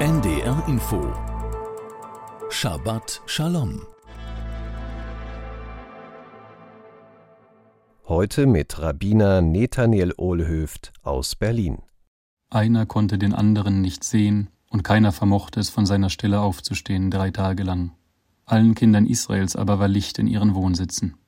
NDR Info Shabbat Shalom Heute mit Rabbiner Nathaniel Ohlhöft aus Berlin. Einer konnte den anderen nicht sehen, und keiner vermochte es von seiner Stelle aufzustehen drei Tage lang. Allen Kindern Israels aber war Licht in ihren Wohnsitzen.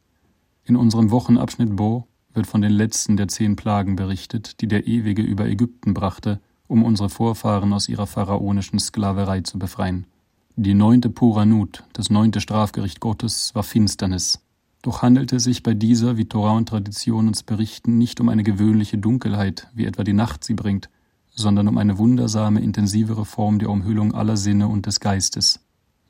In unserem Wochenabschnitt Bo wird von den letzten der zehn Plagen berichtet, die der Ewige über Ägypten brachte, um unsere Vorfahren aus ihrer pharaonischen Sklaverei zu befreien. Die neunte Puranut, das neunte Strafgericht Gottes, war Finsternis. Doch handelte es sich bei dieser, wie Torah und Tradition uns berichten, nicht um eine gewöhnliche Dunkelheit, wie etwa die Nacht sie bringt, sondern um eine wundersame, intensivere Form der Umhüllung aller Sinne und des Geistes.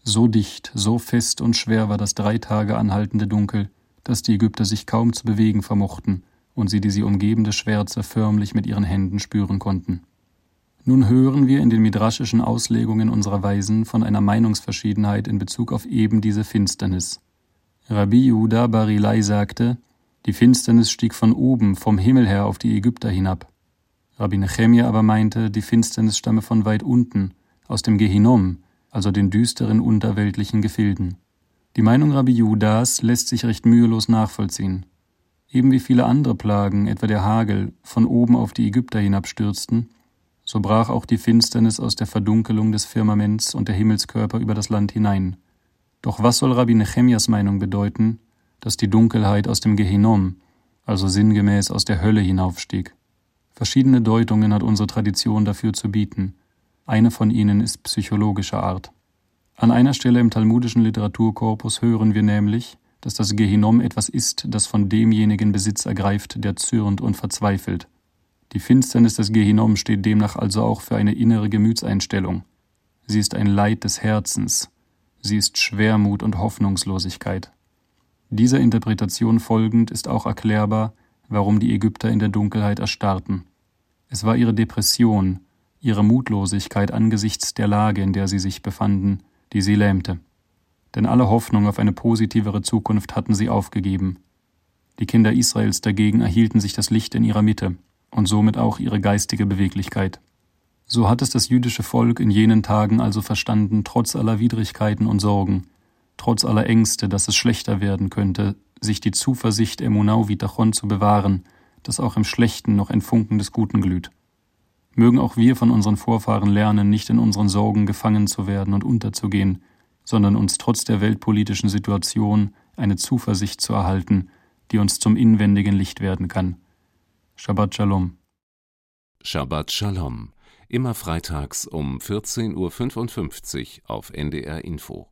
So dicht, so fest und schwer war das drei Tage anhaltende Dunkel, dass die Ägypter sich kaum zu bewegen vermochten und sie die sie umgebende Schwärze förmlich mit ihren Händen spüren konnten. Nun hören wir in den midraschischen Auslegungen unserer Weisen von einer Meinungsverschiedenheit in Bezug auf eben diese Finsternis. Rabbi Judah Barilai sagte, die Finsternis stieg von oben, vom Himmel her auf die Ägypter hinab. Rabbi Nechemia aber meinte, die Finsternis stamme von weit unten, aus dem Gehinom, also den düsteren unterweltlichen Gefilden. Die Meinung Rabbi Judas lässt sich recht mühelos nachvollziehen. Eben wie viele andere Plagen, etwa der Hagel, von oben auf die Ägypter hinabstürzten, so brach auch die Finsternis aus der Verdunkelung des Firmaments und der Himmelskörper über das Land hinein. Doch was soll Rabbi Nechemias Meinung bedeuten, dass die Dunkelheit aus dem Gehinom, also sinngemäß aus der Hölle hinaufstieg? Verschiedene Deutungen hat unsere Tradition dafür zu bieten. Eine von ihnen ist psychologischer Art. An einer Stelle im talmudischen Literaturkorpus hören wir nämlich, dass das Gehinom etwas ist, das von demjenigen Besitz ergreift, der zürnt und verzweifelt. Die Finsternis des Gehinom steht demnach also auch für eine innere Gemütseinstellung. Sie ist ein Leid des Herzens. Sie ist Schwermut und Hoffnungslosigkeit. Dieser Interpretation folgend ist auch erklärbar, warum die Ägypter in der Dunkelheit erstarrten. Es war ihre Depression, ihre Mutlosigkeit angesichts der Lage, in der sie sich befanden, die sie lähmte. Denn alle Hoffnung auf eine positivere Zukunft hatten sie aufgegeben. Die Kinder Israels dagegen erhielten sich das Licht in ihrer Mitte und somit auch ihre geistige Beweglichkeit. So hat es das jüdische Volk in jenen Tagen also verstanden, trotz aller Widrigkeiten und Sorgen, trotz aller Ängste, dass es schlechter werden könnte, sich die Zuversicht Emunau Vitachon zu bewahren, dass auch im Schlechten noch ein Funken des Guten glüht. Mögen auch wir von unseren Vorfahren lernen, nicht in unseren Sorgen gefangen zu werden und unterzugehen, sondern uns trotz der weltpolitischen Situation eine Zuversicht zu erhalten, die uns zum inwendigen Licht werden kann. Shabbat Shalom. Shabbat Shalom. Immer freitags um 14.55 Uhr auf NDR Info.